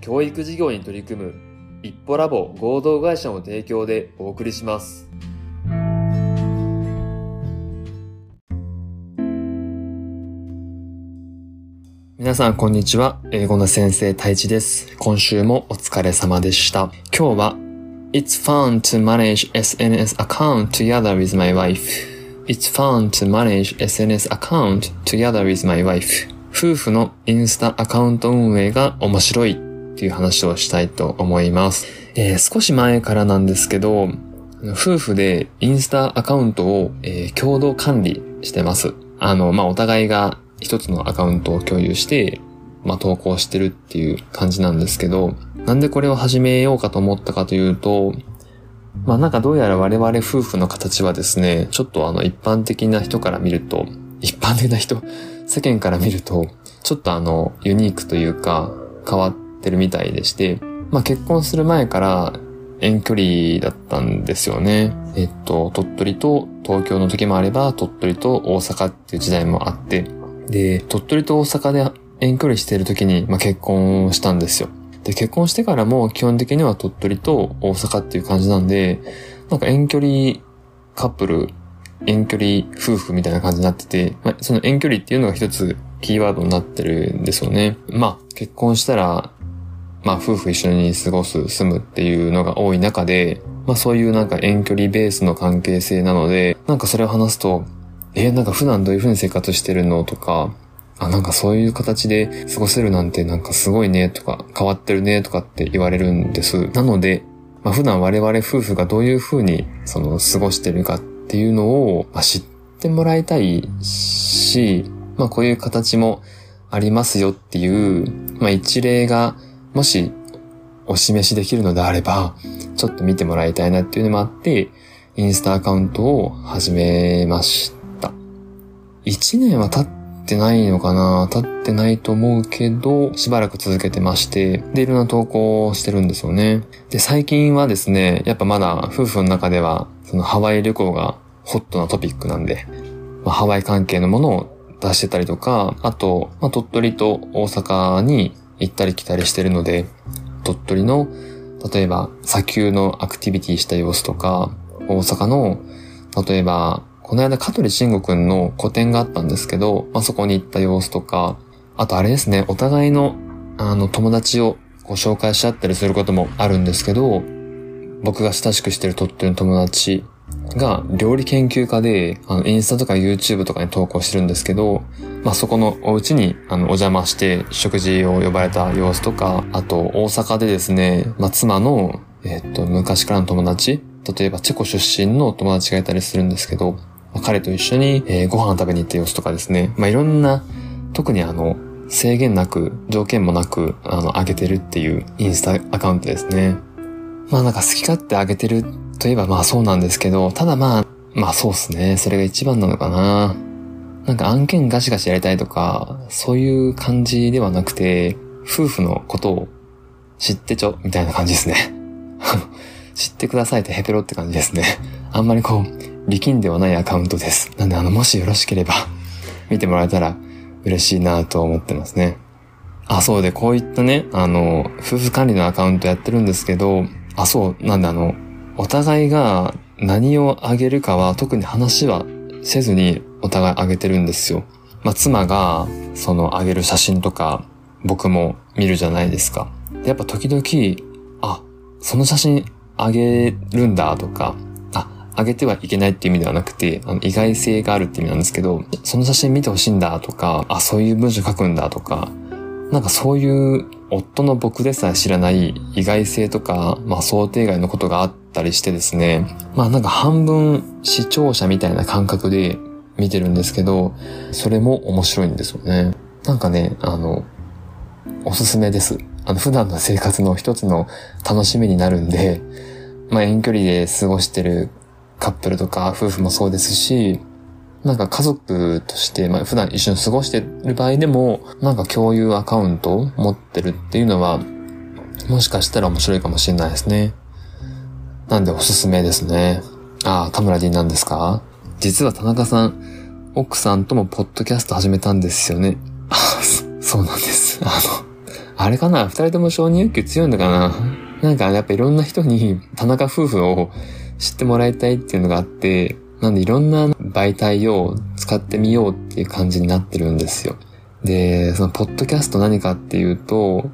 教育事業に取り組む一歩ラボ合同会社の提供でお送りします。皆さんこんにちは。英語の先生太一です。今週もお疲れ様でした。今日は It's fun to manage SNS account together with my wife. It's fun to manage SNS account together with my wife. 夫婦のインスタアカウント運営が面白いっていう話をしたいと思います。えー、少し前からなんですけど、夫婦でインスタアカウントを、えー、共同管理してます。あの、まあ、お互いが一つのアカウントを共有して、まあ、投稿してるっていう感じなんですけど、なんでこれを始めようかと思ったかというと、まあなんかどうやら我々夫婦の形はですね、ちょっとあの一般的な人から見ると、一般的な人、世間から見ると、ちょっとあの、ユニークというか、変わってるみたいでして、まあ結婚する前から遠距離だったんですよね。えっと、鳥取と東京の時もあれば、鳥取と大阪っていう時代もあって、で、鳥取と大阪で遠距離してる時に、まあ、結婚したんですよ。で、結婚してからも基本的には鳥取と大阪っていう感じなんで、なんか遠距離カップル遠距離夫婦みたいな感じになってて、まあ、その遠距離っていうのが一つキーワードになってるんですよね。まあ、結婚したら、まあ、夫婦一緒に過ごす、住むっていうのが多い中で、まあ、そういうなんか遠距離ベースの関係性なので、なんかそれを話すと、え、なんか普段どういう風に生活してるのとか、あ、なんかそういう形で過ごせるなんてなんかすごいねとか変わってるねとかって言われるんです。なので、まあ、普段我々夫婦がどういう風にその過ごしてるかっていうのを、まあ、知ってもらいたいし、まあこういう形もありますよっていう、まあ一例がもしお示しできるのであれば、ちょっと見てもらいたいなっていうのもあって、インスタアカウントを始めました。1年は経ってないのかな？経ってないと思うけど、しばらく続けてまして、で、いろんな投稿をしてるんですよね。で、最近はですね、やっぱまだ夫婦の中ではそのハワイ旅行がホットなトピックなんで、まあ、ハワイ関係のものを出してたりとか、あと、まあ、鳥取と大阪に行ったり来たりしてるので、鳥取の、例えば砂丘のアクティビティした様子とか、大阪の、例えば、この間香取慎吾くんの個展があったんですけど、まあ、そこに行った様子とか、あとあれですね、お互いの、あの、友達をご紹介し合ったりすることもあるんですけど、僕が親しくしてる鳥取の友達が料理研究家で、あの、インスタとか YouTube とかに投稿してるんですけど、まあ、そこのお家に、あの、お邪魔して食事を呼ばれた様子とか、あと、大阪でですね、まあ、妻の、えっと、昔からの友達、例えばチェコ出身の友達がいたりするんですけど、まあ、彼と一緒に、えー、ご飯食べに行った様子とかですね、まあ、いろんな、特にあの、制限なく、条件もなく、あの、上げてるっていうインスタアカウントですね。まあなんか好き勝手あげてるといえばまあそうなんですけど、ただまあ、まあそうっすね。それが一番なのかな。なんか案件ガシガシやりたいとか、そういう感じではなくて、夫婦のことを知ってちょ、みたいな感じですね。知ってくださいってヘペロって感じですね。あんまりこう、力んではないアカウントです。なんであの、もしよろしければ 見てもらえたら嬉しいなと思ってますね。あ、そうで、こういったね、あの、夫婦管理のアカウントやってるんですけど、あ、そう、なんであの、お互いが何をあげるかは特に話はせずにお互いあげてるんですよ。まあ、妻が、そのあげる写真とか、僕も見るじゃないですか。やっぱ時々、あ、その写真あげるんだとか、あ、あげてはいけないっていう意味ではなくて、あの意外性があるって意味なんですけど、その写真見てほしいんだとか、あ、そういう文章書くんだとか、なんかそういう夫の僕でさえ知らない意外性とか、まあ想定外のことがあったりしてですね、まあなんか半分視聴者みたいな感覚で見てるんですけど、それも面白いんですよね。なんかね、あの、おすすめです。あの、普段の生活の一つの楽しみになるんで、まあ、遠距離で過ごしてるカップルとか夫婦もそうですし、なんか家族として、まあ、普段一緒に過ごしてる場合でも、なんか共有アカウントを持ってるっていうのは、もしかしたら面白いかもしれないですね。なんでおすすめですね。ああ、田村 D なんですか？実は田中さん、奥さんともポッドキャスト始めたんですよね。あそうなんです。あの、あれかな？二人とも承認欲求強いのかな？なんかやっぱいろんな人に田中夫婦を知ってもらいたいっていうのがあって、なんでいろんな媒体を使ってみようっていう感じになってるんですよ。で、そのポッドキャスト何かっていうと、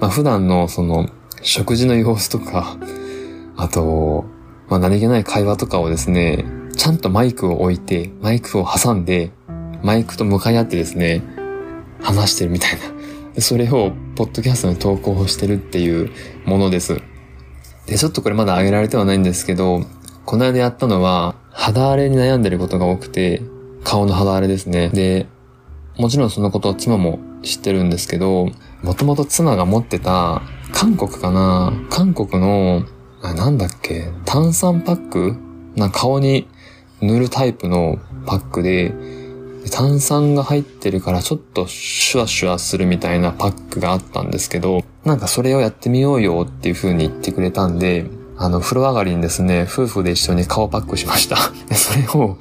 まあ普段のその食事の様子とか、あと、まあ何気ない会話とかをですね、ちゃんとマイクを置いて、マイクを挟んで、マイクと向かい合ってですね、話してるみたいな。それを、ポッドキャストに投稿してるっていうものです。で、ちょっとこれまだ上げられてはないんですけど、この間やったのは、肌荒れに悩んでることが多くて、顔の肌荒れですね。で、もちろんそのことを妻も知ってるんですけど、もともと妻が持ってた、韓国かな韓国のあ、なんだっけ、炭酸パックな顔に塗るタイプのパックで、炭酸が入ってるからちょっとシュワシュワするみたいなパックがあったんですけど、なんかそれをやってみようよっていう風に言ってくれたんで、あの、風呂上がりにですね、夫婦で一緒に顔パックしました。で、それを、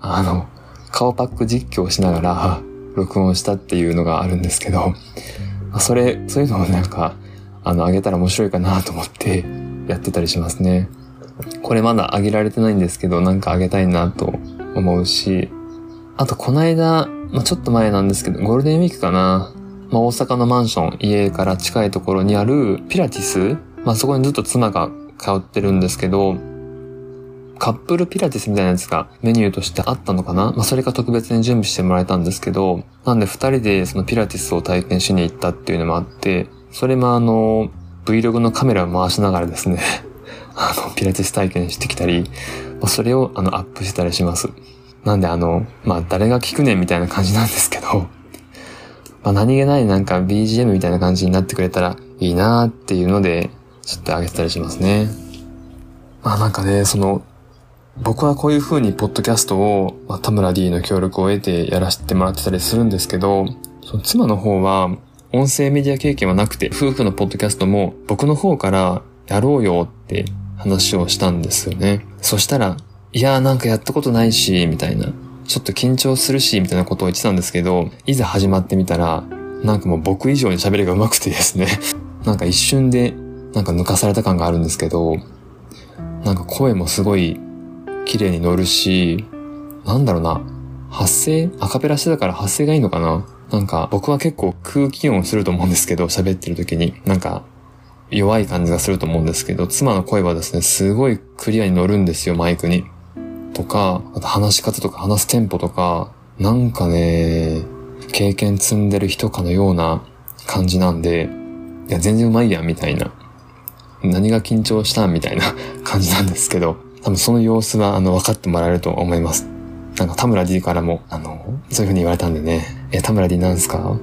あの、顔パック実況しながら録音したっていうのがあるんですけど、それ、そういうのをなんか、あの、あげたら面白いかなと思って、やってたりしますね。これまだ上げられてないんですけど、なんか上げたいなと思うし、あとこの間、まあ、ちょっと前なんですけど、ゴールデンウィークかな。まあ、大阪のマンション、家から近いところにあるピラティスまあ、そこにずっと妻が通ってるんですけど、カップルピラティスみたいなやつがメニューとしてあったのかな？まあ、それが特別に準備してもらえたんですけど、なんで二人でそのピラティスを体験しに行ったっていうのもあって、それもあの、Vlog のカメラを回しながらですね、あの、ピラティス体験してきたりま、それをあの、アップしたりします。なんであの、まあ、誰が聞くねんみたいな感じなんですけど、ま、何気ないなんか BGM みたいな感じになってくれたらいいなーっていうので、ちょっと上げてたりしますね。まあなんかね、その、僕はこういう風にポッドキャストを、まあ、田村 D の協力を得てやらせてもらってたりするんですけど、その妻の方は、音声メディア経験はなくて、夫婦のポッドキャストも僕の方からやろうよって話をしたんですよね。そしたら、いやーなんかやったことないし、みたいな。ちょっと緊張するし、みたいなことを言ってたんですけど、いざ始まってみたら、なんかもう僕以上に喋りが上手くてですね。なんか一瞬で、なんか抜かされた感があるんですけど、なんか声もすごい綺麗に乗るし、なんだろうな。発声アカペラしてたから発声がいいのかな？なんか僕は結構空気音すると思うんですけど、喋ってる時に。なんか弱い感じがすると思うんですけど、妻の声はですね、すごいクリアに乗るんですよ、マイクに。とか、あと話し方とか話すテンポとか、なんかね、経験積んでる人かのような感じなんで、いや、全然うまいやん、みたいな。何が緊張したみたいな 感じなんですけど、多分その様子は、あの、分かってもらえると思います。なんか田村 D からも、あの、そういう風に言われたんでね、え、田村 D なんすか？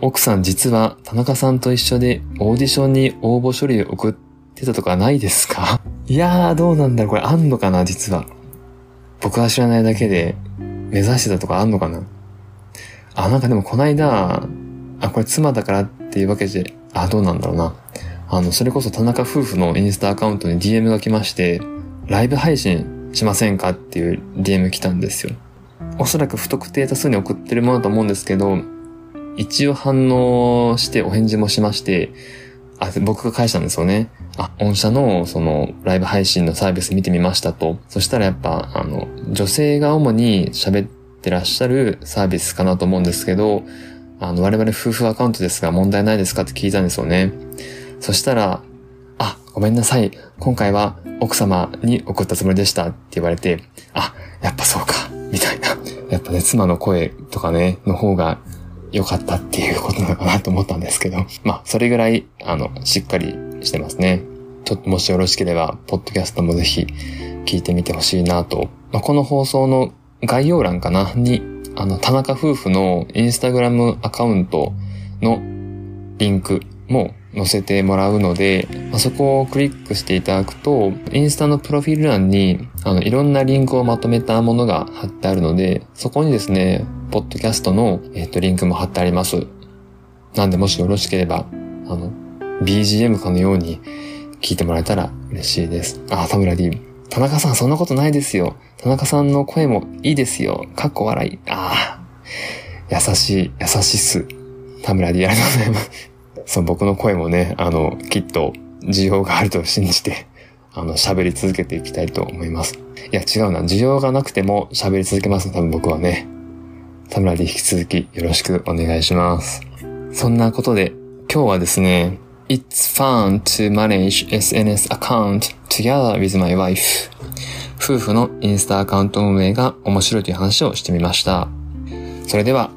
奥さん実は田中さんと一緒でオーディションに応募書類を送ってたとかないですか？いやー、どうなんだろうこれあんのかな実は。僕は知らないだけで目指してたとかあんのかなあ、なんかでもこないだ、あ、これ妻だからっていうわけで、あ、どうなんだろうな。あの、それこそ田中夫婦のインスタアカウントに DM が来まして、ライブ配信しませんかっていう DM 来たんですよ。おそらく不特定多数に送ってるものだと思うんですけど、一応反応してお返事もしまして、あ、僕が返したんですよね。あ、御社のそのライブ配信のサービス見てみましたと。そしたらやっぱ、あの、女性が主に喋ってらっしゃるサービスかなと思うんですけど、あの、我々夫婦アカウントですが問題ないですかって聞いたんですよね。そしたら、あ、ごめんなさい。今回は奥様に送ったつもりでしたって言われて、あ、やっぱそうか、みたいな。やっぱね、妻の声とかね、の方が良かったっていうことなのかなと思ったんですけど、まあ、それぐらい、あの、しっかりしてますね。ちょっともしよろしければ、ポッドキャストもぜひ聞いてみてほしいなと。まあ、この放送の概要欄かな？に、あの、田中夫婦のインスタグラムアカウントのリンクも載せてもらうので、まあ、そこをクリックしていただくと、インスタのプロフィール欄に、あの、いろんなリンクをまとめたものが貼ってあるので、そこにですね、ポッドキャストの、えっ、と、リンクも貼ってあります。なんで、もしよろしければ、あの、BGM かのように聞いてもらえたら嬉しいです。あ、田村 D。田中さん、そんなことないですよ。田中さんの声もいいですよ。かっこ笑い。ああ。優しい、優しっす。田村 D、ありがとうございます。そう、僕の声もね、あの、きっと需要があると信じて、あの、喋り続けていきたいと思います。いや、違うな。需要がなくても喋り続けます、多分僕はね。田村で引き続きよろしくお願いします。そんなことで、今日はですね、It's fun to manage SNS account together with my wife. 夫婦のインスタアカウント運営が面白いという話をしてみました。それでは